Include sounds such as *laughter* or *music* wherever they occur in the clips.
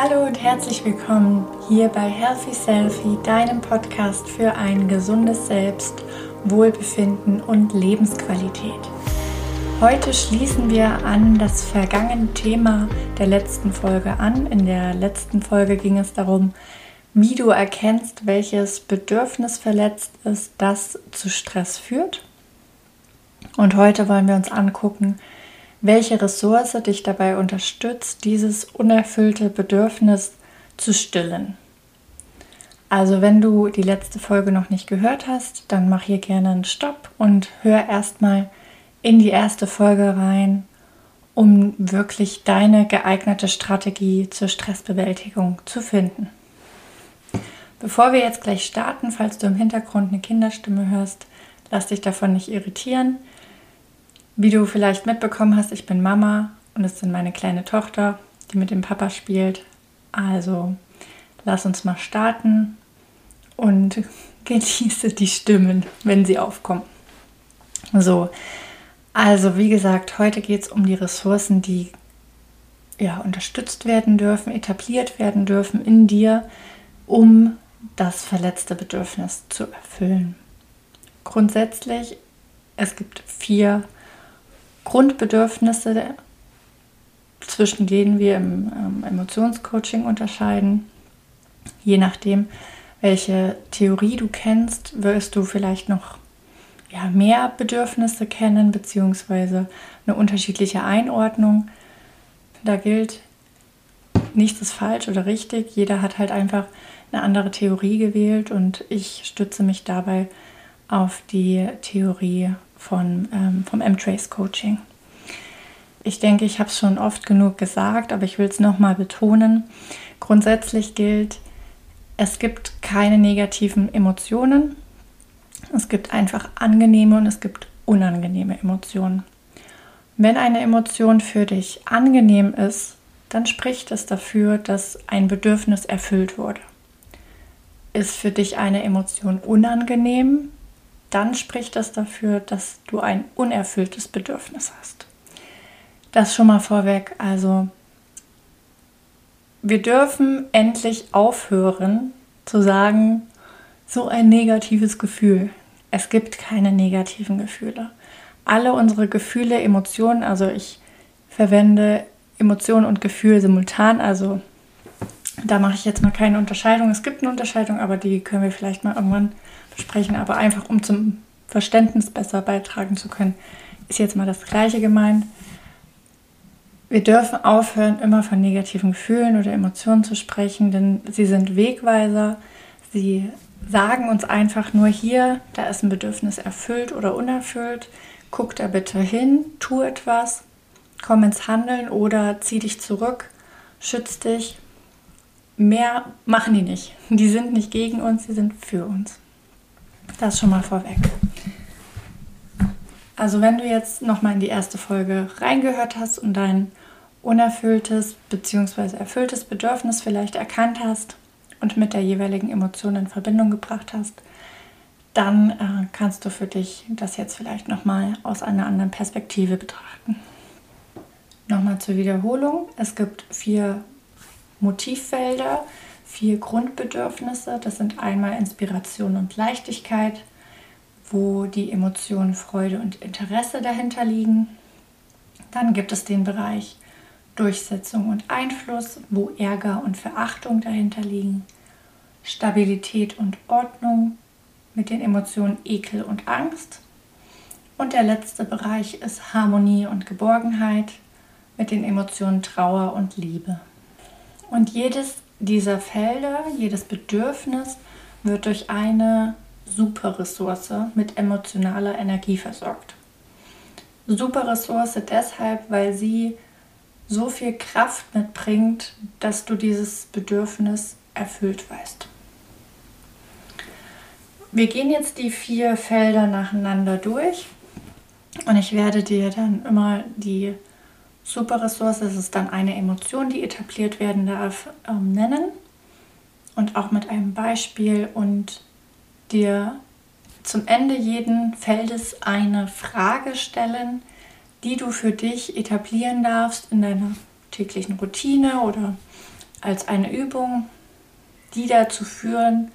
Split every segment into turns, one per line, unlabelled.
Hallo und herzlich willkommen hier bei Healthy Selfie, deinem Podcast für ein gesundes Selbst, Wohlbefinden und Lebensqualität. Heute schließen wir an das vergangene Thema der letzten Folge an. In der letzten Folge ging es darum, wie du erkennst, welches Bedürfnis verletzt ist, das zu Stress führt. Und heute wollen wir uns angucken, welche Ressource dich dabei unterstützt, dieses unerfüllte Bedürfnis zu stillen. Also wenn du die letzte Folge noch nicht gehört hast, dann mach hier gerne einen Stopp und hör erstmal in die erste Folge rein, um wirklich deine geeignete Strategie zur Stressbewältigung zu finden. Bevor wir jetzt gleich starten, falls du im Hintergrund eine Kinderstimme hörst, lass dich davon nicht irritieren. Wie du vielleicht mitbekommen hast, ich bin Mama und es sind meine kleine Tochter, die mit dem Papa spielt. Also lass uns mal starten und *laughs* genieße die Stimmen, wenn sie aufkommen. So, also wie gesagt, heute geht es um die Ressourcen, die ja, unterstützt werden dürfen, etabliert werden dürfen in dir, um das verletzte Bedürfnis zu erfüllen. Grundsätzlich, es gibt vier Grundbedürfnisse, zwischen denen wir im ähm, Emotionscoaching unterscheiden. Je nachdem, welche Theorie du kennst, wirst du vielleicht noch ja, mehr Bedürfnisse kennen, beziehungsweise eine unterschiedliche Einordnung. Da gilt, nichts ist falsch oder richtig. Jeder hat halt einfach eine andere Theorie gewählt und ich stütze mich dabei auf die Theorie von, ähm, vom M-Trace Coaching. Ich denke, ich habe es schon oft genug gesagt, aber ich will es nochmal betonen. Grundsätzlich gilt, es gibt keine negativen Emotionen. Es gibt einfach angenehme und es gibt unangenehme Emotionen. Wenn eine Emotion für dich angenehm ist, dann spricht es dafür, dass ein Bedürfnis erfüllt wurde. Ist für dich eine Emotion unangenehm, dann spricht das dafür, dass du ein unerfülltes Bedürfnis hast. Das schon mal vorweg. Also wir dürfen endlich aufhören zu sagen, so ein negatives Gefühl. Es gibt keine negativen Gefühle. Alle unsere Gefühle, Emotionen, also ich verwende Emotionen und Gefühl simultan, also da mache ich jetzt mal keine Unterscheidung. Es gibt eine Unterscheidung, aber die können wir vielleicht mal irgendwann besprechen. Aber einfach um zum Verständnis besser beitragen zu können, ist jetzt mal das Gleiche gemeint. Wir dürfen aufhören, immer von negativen Gefühlen oder Emotionen zu sprechen, denn sie sind Wegweiser. Sie sagen uns einfach nur hier, da ist ein Bedürfnis erfüllt oder unerfüllt. Guck da bitte hin, tu etwas, komm ins Handeln oder zieh dich zurück, schütz dich. Mehr machen die nicht. Die sind nicht gegen uns, sie sind für uns. Das schon mal vorweg. Also wenn du jetzt nochmal in die erste Folge reingehört hast und dein unerfülltes bzw. erfülltes Bedürfnis vielleicht erkannt hast und mit der jeweiligen Emotion in Verbindung gebracht hast, dann äh, kannst du für dich das jetzt vielleicht nochmal aus einer anderen Perspektive betrachten. Nochmal zur Wiederholung. Es gibt vier Motivfelder, vier Grundbedürfnisse. Das sind einmal Inspiration und Leichtigkeit, wo die Emotionen Freude und Interesse dahinter liegen. Dann gibt es den Bereich Durchsetzung und Einfluss, wo Ärger und Verachtung dahinter liegen. Stabilität und Ordnung mit den Emotionen Ekel und Angst. Und der letzte Bereich ist Harmonie und Geborgenheit mit den Emotionen Trauer und Liebe. Und jedes dieser Felder, jedes Bedürfnis wird durch eine Superressource mit emotionaler Energie versorgt. Superressource deshalb, weil sie so viel Kraft mitbringt, dass du dieses Bedürfnis erfüllt weißt. Wir gehen jetzt die vier Felder nacheinander durch und ich werde dir dann immer die Superressource, das ist dann eine Emotion, die etabliert werden darf, ähm, nennen und auch mit einem Beispiel und dir zum Ende jeden Feldes eine Frage stellen, die du für dich etablieren darfst in deiner täglichen Routine oder als eine Übung, die dazu führen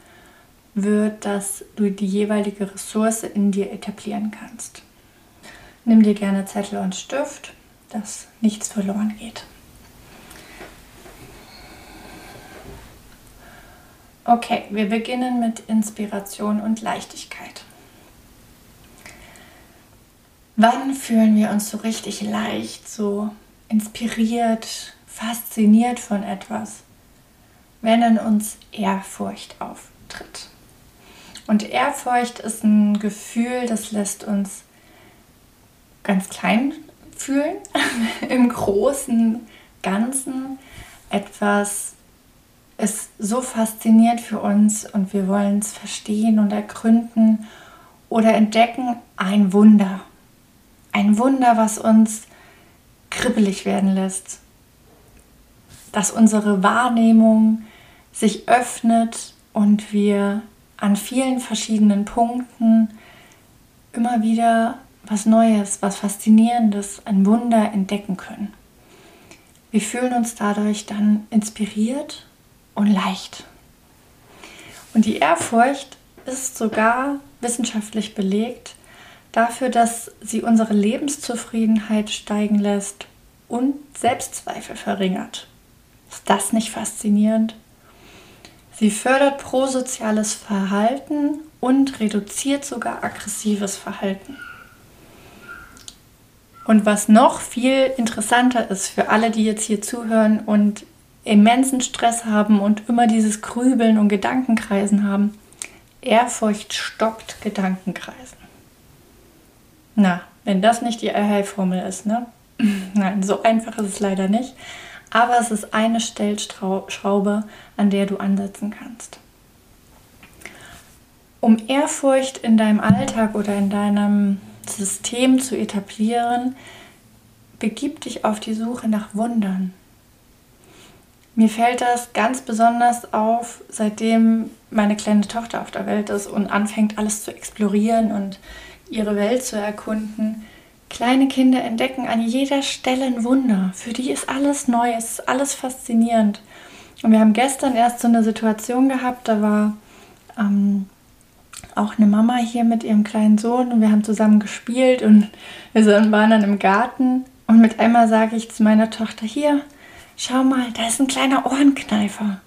wird, dass du die jeweilige Ressource in dir etablieren kannst. Nimm dir gerne Zettel und Stift, dass nichts verloren geht. Okay, wir beginnen mit Inspiration und Leichtigkeit. Wann fühlen wir uns so richtig leicht, so inspiriert, fasziniert von etwas? Wenn in uns Ehrfurcht auftritt. Und Ehrfurcht ist ein Gefühl, das lässt uns ganz klein fühlen, *laughs* im großen Ganzen etwas ist so fasziniert für uns und wir wollen es verstehen und ergründen oder entdecken ein Wunder. Ein Wunder, was uns kribbelig werden lässt. Dass unsere Wahrnehmung sich öffnet und wir an vielen verschiedenen Punkten immer wieder was Neues, was Faszinierendes, ein Wunder entdecken können. Wir fühlen uns dadurch dann inspiriert und leicht. Und die Ehrfurcht ist sogar wissenschaftlich belegt dafür, dass sie unsere Lebenszufriedenheit steigen lässt und Selbstzweifel verringert. Ist das nicht faszinierend? Sie fördert prosoziales Verhalten und reduziert sogar aggressives Verhalten. Und was noch viel interessanter ist für alle, die jetzt hier zuhören und immensen Stress haben und immer dieses Grübeln und Gedankenkreisen haben. Ehrfurcht stoppt Gedankenkreisen. Na, wenn das nicht die Allheilformel ist, ne? *clears throat* Nein, so einfach ist es leider nicht. Aber es ist eine Stellschraube, an der du ansetzen kannst. Um Ehrfurcht in deinem Alltag oder in deinem System zu etablieren, begib dich auf die Suche nach Wundern. Mir fällt das ganz besonders auf, seitdem meine kleine Tochter auf der Welt ist und anfängt alles zu explorieren und ihre Welt zu erkunden. Kleine Kinder entdecken an jeder Stelle ein Wunder. Für die ist alles neu, es ist alles faszinierend. Und wir haben gestern erst so eine Situation gehabt, da war ähm, auch eine Mama hier mit ihrem kleinen Sohn und wir haben zusammen gespielt und wir waren dann im Garten und mit einmal sage ich zu meiner Tochter, hier, schau mal, da ist ein kleiner Ohrenkneifer.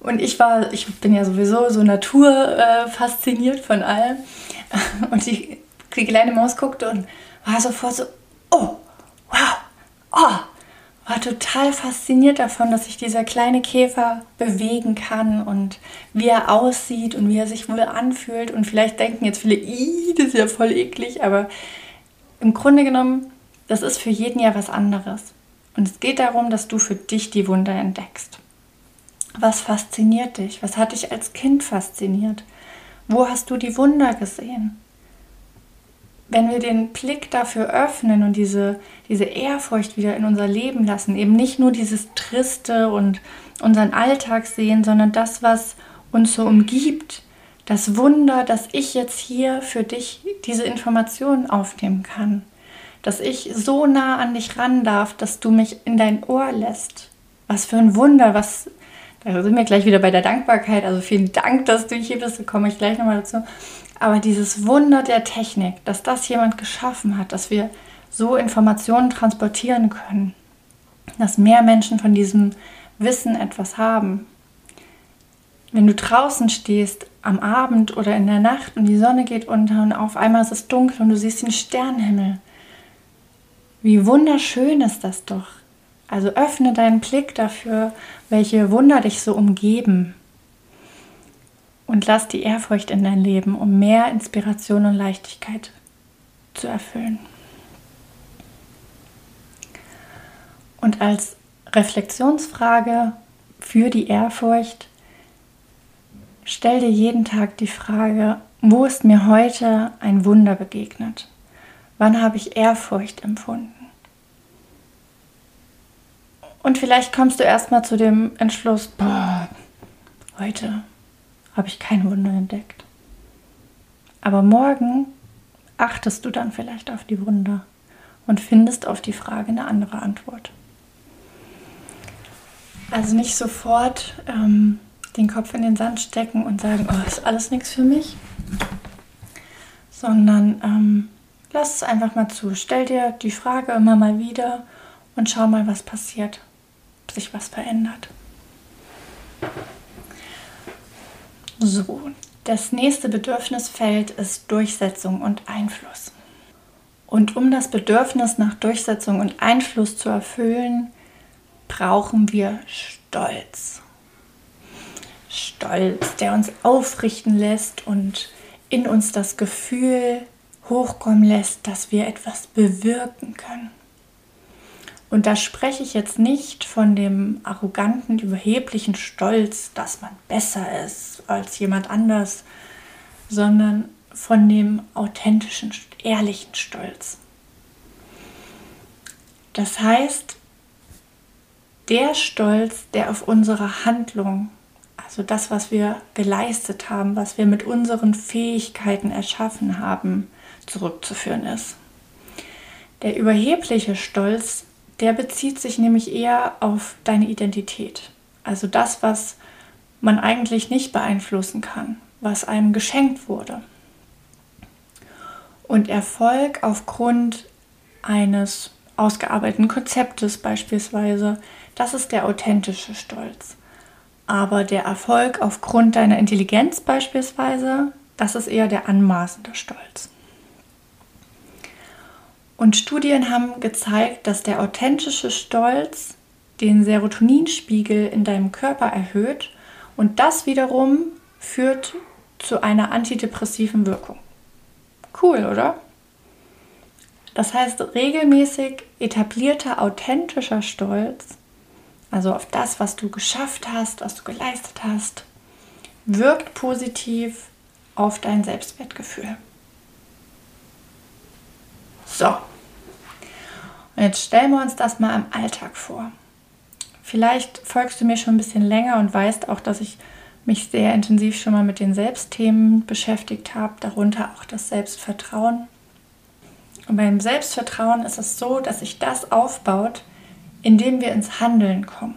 Und ich war, ich bin ja sowieso so naturfasziniert äh, von allem. *laughs* Und die, die kleine Maus guckte und war sofort so, oh, wow, oh, war total fasziniert davon, dass sich dieser kleine Käfer bewegen kann und wie er aussieht und wie er sich wohl anfühlt. Und vielleicht denken jetzt viele, das ist ja voll eklig, aber im Grunde genommen, das ist für jeden ja was anderes. Und es geht darum, dass du für dich die Wunder entdeckst. Was fasziniert dich? Was hat dich als Kind fasziniert? Wo hast du die Wunder gesehen? Wenn wir den Blick dafür öffnen und diese, diese Ehrfurcht wieder in unser Leben lassen, eben nicht nur dieses Triste und unseren Alltag sehen, sondern das, was uns so umgibt, das Wunder, dass ich jetzt hier für dich diese Informationen aufnehmen kann dass ich so nah an dich ran darf, dass du mich in dein Ohr lässt. Was für ein Wunder, was, da sind wir gleich wieder bei der Dankbarkeit, also vielen Dank, dass du hier bist, da komme ich gleich nochmal dazu. Aber dieses Wunder der Technik, dass das jemand geschaffen hat, dass wir so Informationen transportieren können, dass mehr Menschen von diesem Wissen etwas haben. Wenn du draußen stehst am Abend oder in der Nacht und die Sonne geht unter und auf einmal ist es dunkel und du siehst den Sternenhimmel, wie wunderschön ist das doch. Also öffne deinen Blick dafür, welche Wunder dich so umgeben. Und lass die Ehrfurcht in dein Leben, um mehr Inspiration und Leichtigkeit zu erfüllen. Und als Reflexionsfrage für die Ehrfurcht, stell dir jeden Tag die Frage, wo ist mir heute ein Wunder begegnet? Wann habe ich Ehrfurcht empfunden? Und vielleicht kommst du erstmal zu dem Entschluss, boah, heute habe ich kein Wunder entdeckt. Aber morgen achtest du dann vielleicht auf die Wunder und findest auf die Frage eine andere Antwort. Also nicht sofort ähm, den Kopf in den Sand stecken und sagen, oh, ist alles nichts für mich, sondern ähm, lass es einfach mal zu. Stell dir die Frage immer mal wieder und schau mal, was passiert, ob sich was verändert. So, das nächste Bedürfnisfeld ist Durchsetzung und Einfluss. Und um das Bedürfnis nach Durchsetzung und Einfluss zu erfüllen, brauchen wir Stolz. Stolz, der uns aufrichten lässt und in uns das Gefühl hochkommen lässt, dass wir etwas bewirken können. Und da spreche ich jetzt nicht von dem arroganten, überheblichen Stolz, dass man besser ist als jemand anders, sondern von dem authentischen, ehrlichen Stolz. Das heißt, der Stolz, der auf unsere Handlung, also das, was wir geleistet haben, was wir mit unseren Fähigkeiten erschaffen haben, zurückzuführen ist. Der überhebliche Stolz, der bezieht sich nämlich eher auf deine Identität. Also das, was man eigentlich nicht beeinflussen kann, was einem geschenkt wurde. Und Erfolg aufgrund eines ausgearbeiteten Konzeptes beispielsweise, das ist der authentische Stolz. Aber der Erfolg aufgrund deiner Intelligenz beispielsweise, das ist eher der anmaßende Stolz. Und Studien haben gezeigt, dass der authentische Stolz den Serotoninspiegel in deinem Körper erhöht und das wiederum führt zu einer antidepressiven Wirkung. Cool, oder? Das heißt, regelmäßig etablierter, authentischer Stolz, also auf das, was du geschafft hast, was du geleistet hast, wirkt positiv auf dein Selbstwertgefühl. So, und jetzt stellen wir uns das mal im Alltag vor. Vielleicht folgst du mir schon ein bisschen länger und weißt auch, dass ich mich sehr intensiv schon mal mit den Selbstthemen beschäftigt habe, darunter auch das Selbstvertrauen. Und beim Selbstvertrauen ist es so, dass sich das aufbaut, indem wir ins Handeln kommen.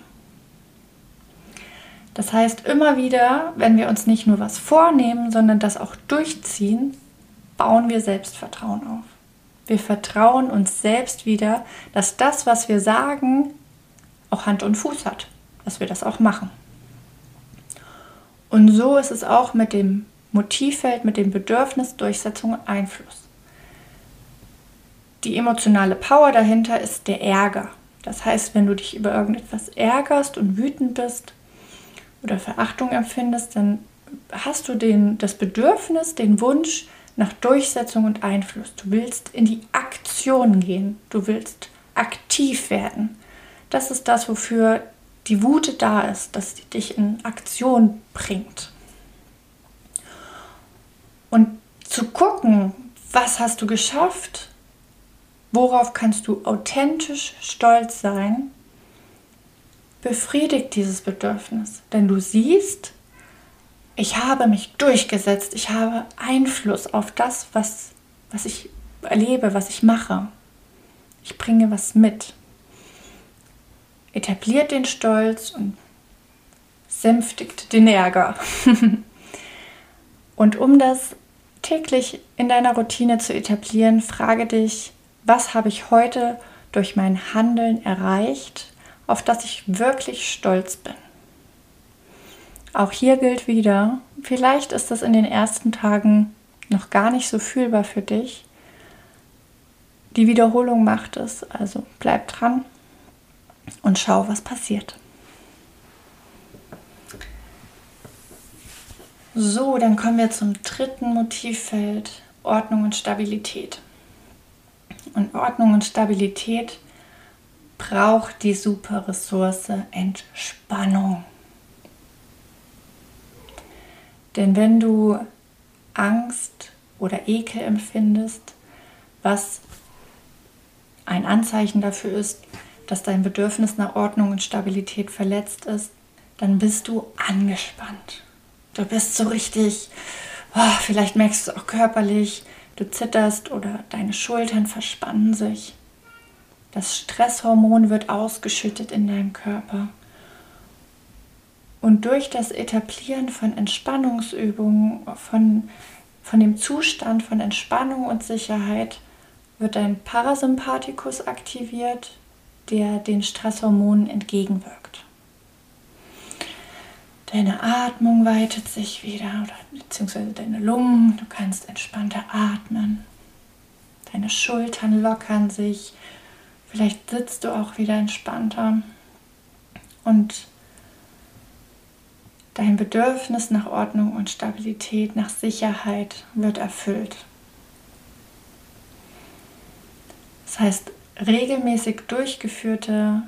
Das heißt, immer wieder, wenn wir uns nicht nur was vornehmen, sondern das auch durchziehen, bauen wir Selbstvertrauen auf. Wir vertrauen uns selbst wieder, dass das, was wir sagen, auch Hand und Fuß hat, dass wir das auch machen. Und so ist es auch mit dem Motivfeld, mit dem Bedürfnis, Durchsetzung und Einfluss. Die emotionale Power dahinter ist der Ärger. Das heißt, wenn du dich über irgendetwas ärgerst und wütend bist oder Verachtung empfindest, dann hast du den, das Bedürfnis, den Wunsch nach Durchsetzung und Einfluss. Du willst in die Aktion gehen. Du willst aktiv werden. Das ist das, wofür die Wut da ist, dass sie dich in Aktion bringt. Und zu gucken, was hast du geschafft, worauf kannst du authentisch stolz sein, befriedigt dieses Bedürfnis. Denn du siehst, ich habe mich durchgesetzt, ich habe Einfluss auf das, was, was ich erlebe, was ich mache. Ich bringe was mit etabliert den Stolz und sänftigt den Ärger. *laughs* und um das täglich in deiner Routine zu etablieren, frage dich, was habe ich heute durch mein Handeln erreicht, auf das ich wirklich stolz bin. Auch hier gilt wieder, vielleicht ist das in den ersten Tagen noch gar nicht so fühlbar für dich. Die Wiederholung macht es, also bleib dran und schau, was passiert. So, dann kommen wir zum dritten Motivfeld, Ordnung und Stabilität. Und Ordnung und Stabilität braucht die super Ressource Entspannung. Denn wenn du Angst oder Ekel empfindest, was ein Anzeichen dafür ist, dass dein Bedürfnis nach Ordnung und Stabilität verletzt ist, dann bist du angespannt. Du bist so richtig, oh, vielleicht merkst du es auch körperlich, du zitterst oder deine Schultern verspannen sich. Das Stresshormon wird ausgeschüttet in deinem Körper Und durch das Etablieren von Entspannungsübungen, von, von dem Zustand von Entspannung und Sicherheit, wird dein Parasympathikus aktiviert, der den Stresshormonen entgegenwirkt. Deine Atmung weitet sich wieder, beziehungsweise deine Lungen. Du kannst entspannter atmen. Deine Schultern lockern sich. Vielleicht sitzt du auch wieder entspannter. Und dein Bedürfnis nach Ordnung und Stabilität, nach Sicherheit wird erfüllt. Das heißt, regelmäßig durchgeführte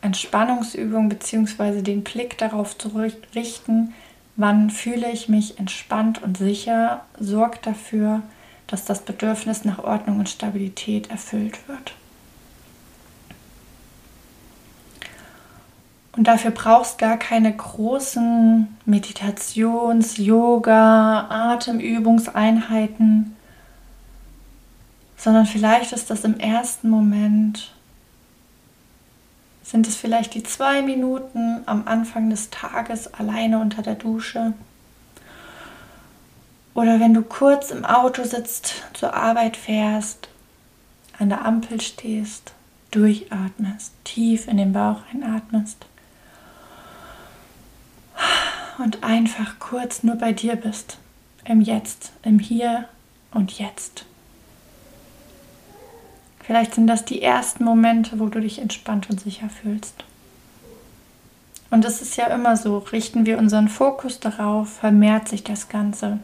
Entspannungsübung bzw. den Blick darauf zu richten, wann fühle ich mich entspannt und sicher, sorgt dafür, dass das Bedürfnis nach Ordnung und Stabilität erfüllt wird. Und dafür brauchst gar keine großen Meditations-, Yoga-, Atemübungseinheiten, sondern vielleicht ist das im ersten Moment sind es vielleicht die zwei Minuten am Anfang des Tages alleine unter der Dusche? Oder wenn du kurz im Auto sitzt, zur Arbeit fährst, an der Ampel stehst, durchatmest, tief in den Bauch einatmest und einfach kurz nur bei dir bist, im Jetzt, im Hier und Jetzt. Vielleicht sind das die ersten Momente, wo du dich entspannt und sicher fühlst. Und es ist ja immer so, richten wir unseren Fokus darauf, vermehrt sich das Ganze.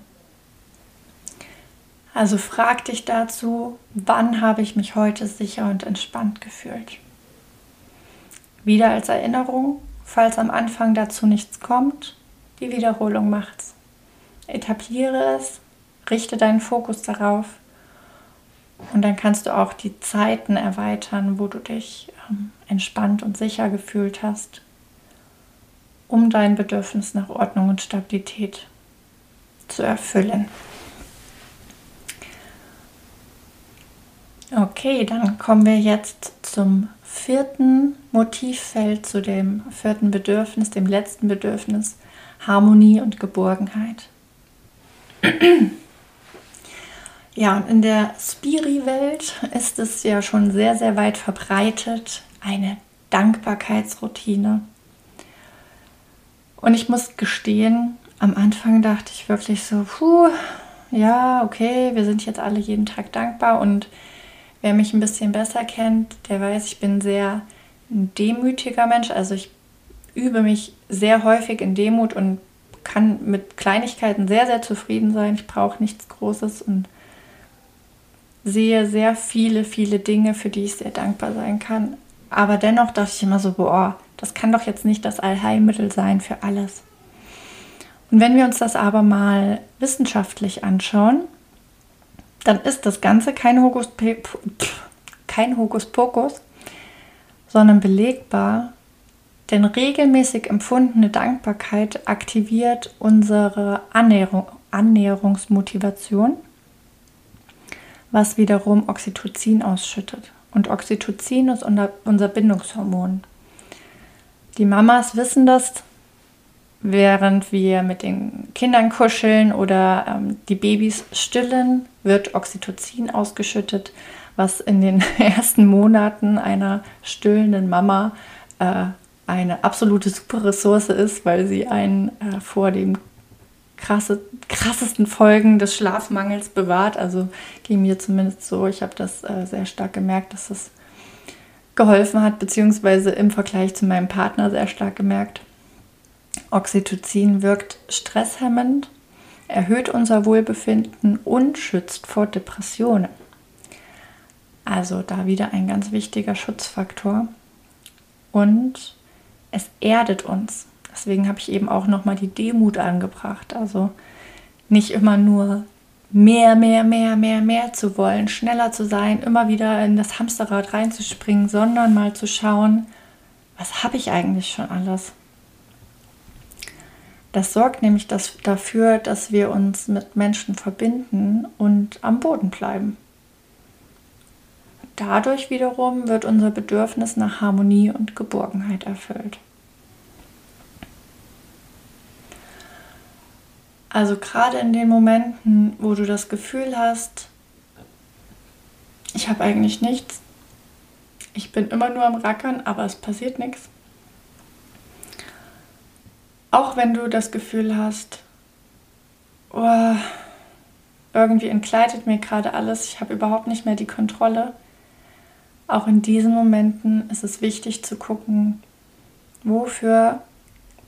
Also frag dich dazu, wann habe ich mich heute sicher und entspannt gefühlt? Wieder als Erinnerung, falls am Anfang dazu nichts kommt, die Wiederholung macht's. Etabliere es, richte deinen Fokus darauf und dann kannst du auch die Zeiten erweitern, wo du dich ähm, entspannt und sicher gefühlt hast, um dein Bedürfnis nach Ordnung und Stabilität zu erfüllen. Okay, dann kommen wir jetzt zum vierten Motivfeld, zu dem vierten Bedürfnis, dem letzten Bedürfnis, Harmonie und Geborgenheit. *clears throat* Ja, und in der Spiri-Welt ist es ja schon sehr, sehr weit verbreitet, eine Dankbarkeitsroutine. Und ich muss gestehen, am Anfang dachte ich wirklich so, puh, ja, okay, wir sind jetzt alle jeden Tag dankbar. Und wer mich ein bisschen besser kennt, der weiß, ich bin sehr ein demütiger Mensch. Also ich übe mich sehr häufig in Demut und kann mit Kleinigkeiten sehr, sehr zufrieden sein. Ich brauche nichts Großes und sehe sehr viele, viele Dinge, für die ich sehr dankbar sein kann. Aber dennoch dachte ich immer so, boah, das kann doch jetzt nicht das Allheilmittel sein für alles. Und wenn wir uns das aber mal wissenschaftlich anschauen, dann ist das Ganze kein Hokus, kein Hokuspokus, sondern belegbar, denn regelmäßig empfundene Dankbarkeit aktiviert unsere Annäherung, Annäherungsmotivation was wiederum Oxytocin ausschüttet. Und Oxytocin ist unser Bindungshormon. Die Mamas wissen das, während wir mit den Kindern kuscheln oder ähm, die Babys stillen, wird Oxytocin ausgeschüttet, was in den *laughs* ersten Monaten einer stillenden Mama äh, eine absolute super Ressource ist, weil sie einen äh, vor dem krasse, krassesten Folgen des Schlafmangels bewahrt. Also ging mir zumindest so. Ich habe das äh, sehr stark gemerkt, dass es geholfen hat, beziehungsweise im Vergleich zu meinem Partner sehr stark gemerkt. Oxytocin wirkt stresshemmend, erhöht unser Wohlbefinden und schützt vor Depressionen. Also da wieder ein ganz wichtiger Schutzfaktor. Und es erdet uns. Deswegen habe ich eben auch nochmal die Demut angebracht. Also nicht immer nur mehr, mehr, mehr, mehr, mehr zu wollen, schneller zu sein, immer wieder in das Hamsterrad reinzuspringen, sondern mal zu schauen, was habe ich eigentlich schon alles? Das sorgt nämlich das, dafür, dass wir uns mit Menschen verbinden und am Boden bleiben. Dadurch wiederum wird unser Bedürfnis nach Harmonie und Geborgenheit erfüllt. Also gerade in den Momenten, wo du das Gefühl hast, ich habe eigentlich nichts, ich bin immer nur am Rackern, aber es passiert nichts. Auch wenn du das Gefühl hast, oh, irgendwie entkleidet mir gerade alles, ich habe überhaupt nicht mehr die Kontrolle. Auch in diesen Momenten ist es wichtig zu gucken, wofür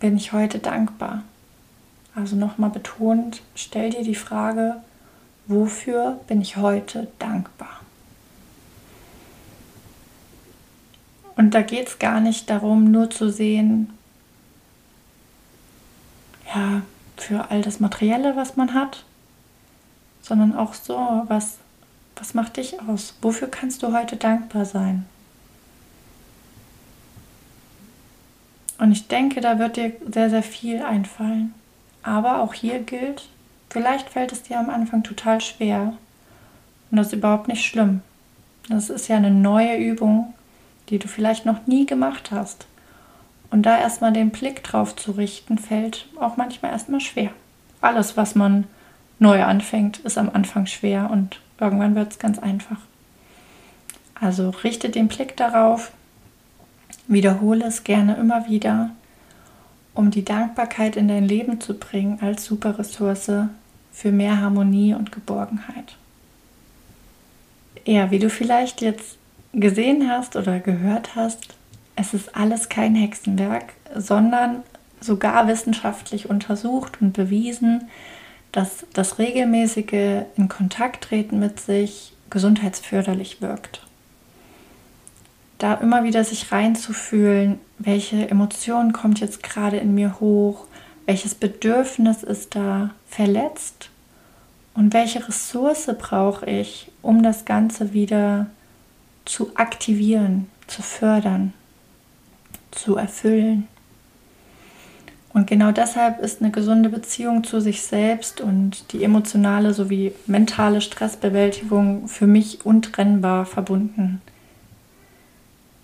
bin ich heute dankbar. Also nochmal betont, stell dir die Frage, wofür bin ich heute dankbar? Und da geht es gar nicht darum, nur zu sehen, ja, für all das Materielle, was man hat, sondern auch so, was, was macht dich aus? Wofür kannst du heute dankbar sein? Und ich denke, da wird dir sehr, sehr viel einfallen. Aber auch hier gilt, vielleicht fällt es dir am Anfang total schwer. Und das ist überhaupt nicht schlimm. Das ist ja eine neue Übung, die du vielleicht noch nie gemacht hast. Und da erstmal den Blick drauf zu richten, fällt auch manchmal erstmal schwer. Alles, was man neu anfängt, ist am Anfang schwer und irgendwann wird es ganz einfach. Also richte den Blick darauf, wiederhole es gerne immer wieder um die Dankbarkeit in dein Leben zu bringen als super Ressource für mehr Harmonie und Geborgenheit. Ja, wie du vielleicht jetzt gesehen hast oder gehört hast, es ist alles kein Hexenwerk, sondern sogar wissenschaftlich untersucht und bewiesen, dass das regelmäßige in Kontakt treten mit sich gesundheitsförderlich wirkt da immer wieder sich reinzufühlen, welche Emotion kommt jetzt gerade in mir hoch, welches Bedürfnis ist da verletzt und welche Ressource brauche ich, um das Ganze wieder zu aktivieren, zu fördern, zu erfüllen. Und genau deshalb ist eine gesunde Beziehung zu sich selbst und die emotionale sowie mentale Stressbewältigung für mich untrennbar verbunden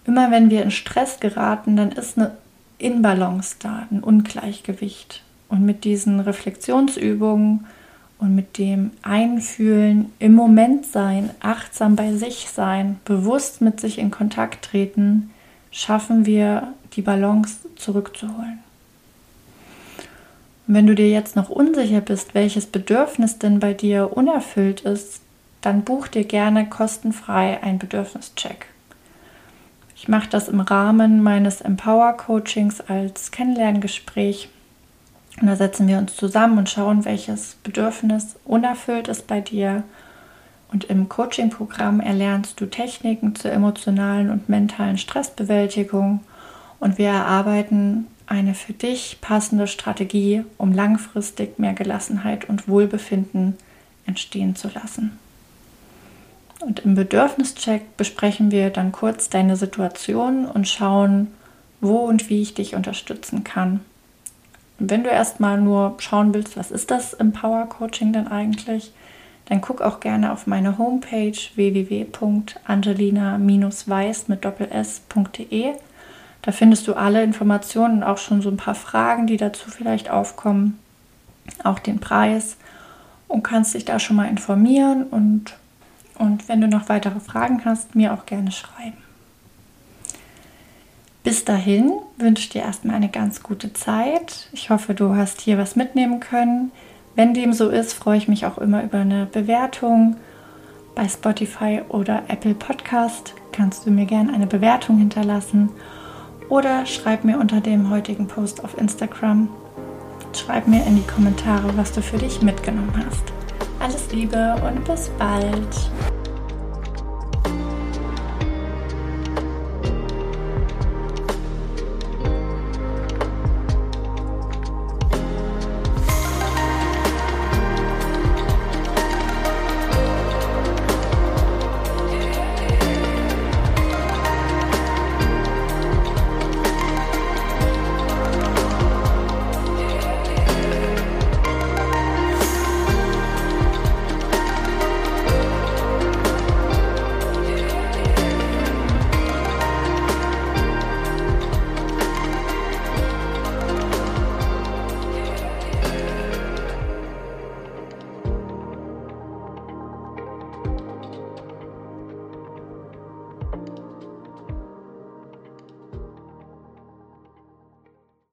immer wenn wir in Stress geraten, dann ist eine Inbalance da, ein Ungleichgewicht. Und mit diesen Reflexionsübungen und mit dem Einfühlen, im Moment sein, achtsam bei sich sein, bewusst mit sich in Kontakt treten, schaffen wir die Balance zurückzuholen. Wenn du dir jetzt noch unsicher bist, welches Bedürfnis denn bei dir unerfüllt ist, dann buch dir gerne kostenfrei einen Bedürfnischeck. Ich mache das im Rahmen meines Empower Coachings als Kennenlerngespräch. Und da setzen wir uns zusammen und schauen, welches Bedürfnis unerfüllt ist bei dir. Und im Coaching-Programm erlernst du Techniken zur emotionalen und mentalen Stressbewältigung. Und wir erarbeiten eine für dich passende Strategie, um langfristig mehr Gelassenheit und Wohlbefinden entstehen zu lassen. Und im Bedürfnischeck besprechen wir dann kurz deine Situation und schauen, wo und wie ich dich unterstützen kann. Und wenn du erstmal nur schauen willst, was ist das Empower Coaching denn eigentlich, dann guck auch gerne auf meine Homepage www.angelina-weiß mit doppels.de. Da findest du alle Informationen, auch schon so ein paar Fragen, die dazu vielleicht aufkommen, auch den Preis und kannst dich da schon mal informieren und und wenn du noch weitere Fragen hast, mir auch gerne schreiben. Bis dahin wünsche ich dir erstmal eine ganz gute Zeit. Ich hoffe, du hast hier was mitnehmen können. Wenn dem so ist, freue ich mich auch immer über eine Bewertung bei Spotify oder Apple Podcast. Kannst du mir gerne eine Bewertung hinterlassen oder schreib mir unter dem heutigen Post auf Instagram. Schreib mir in die Kommentare, was du für dich mitgenommen hast. Alles Liebe und bis bald.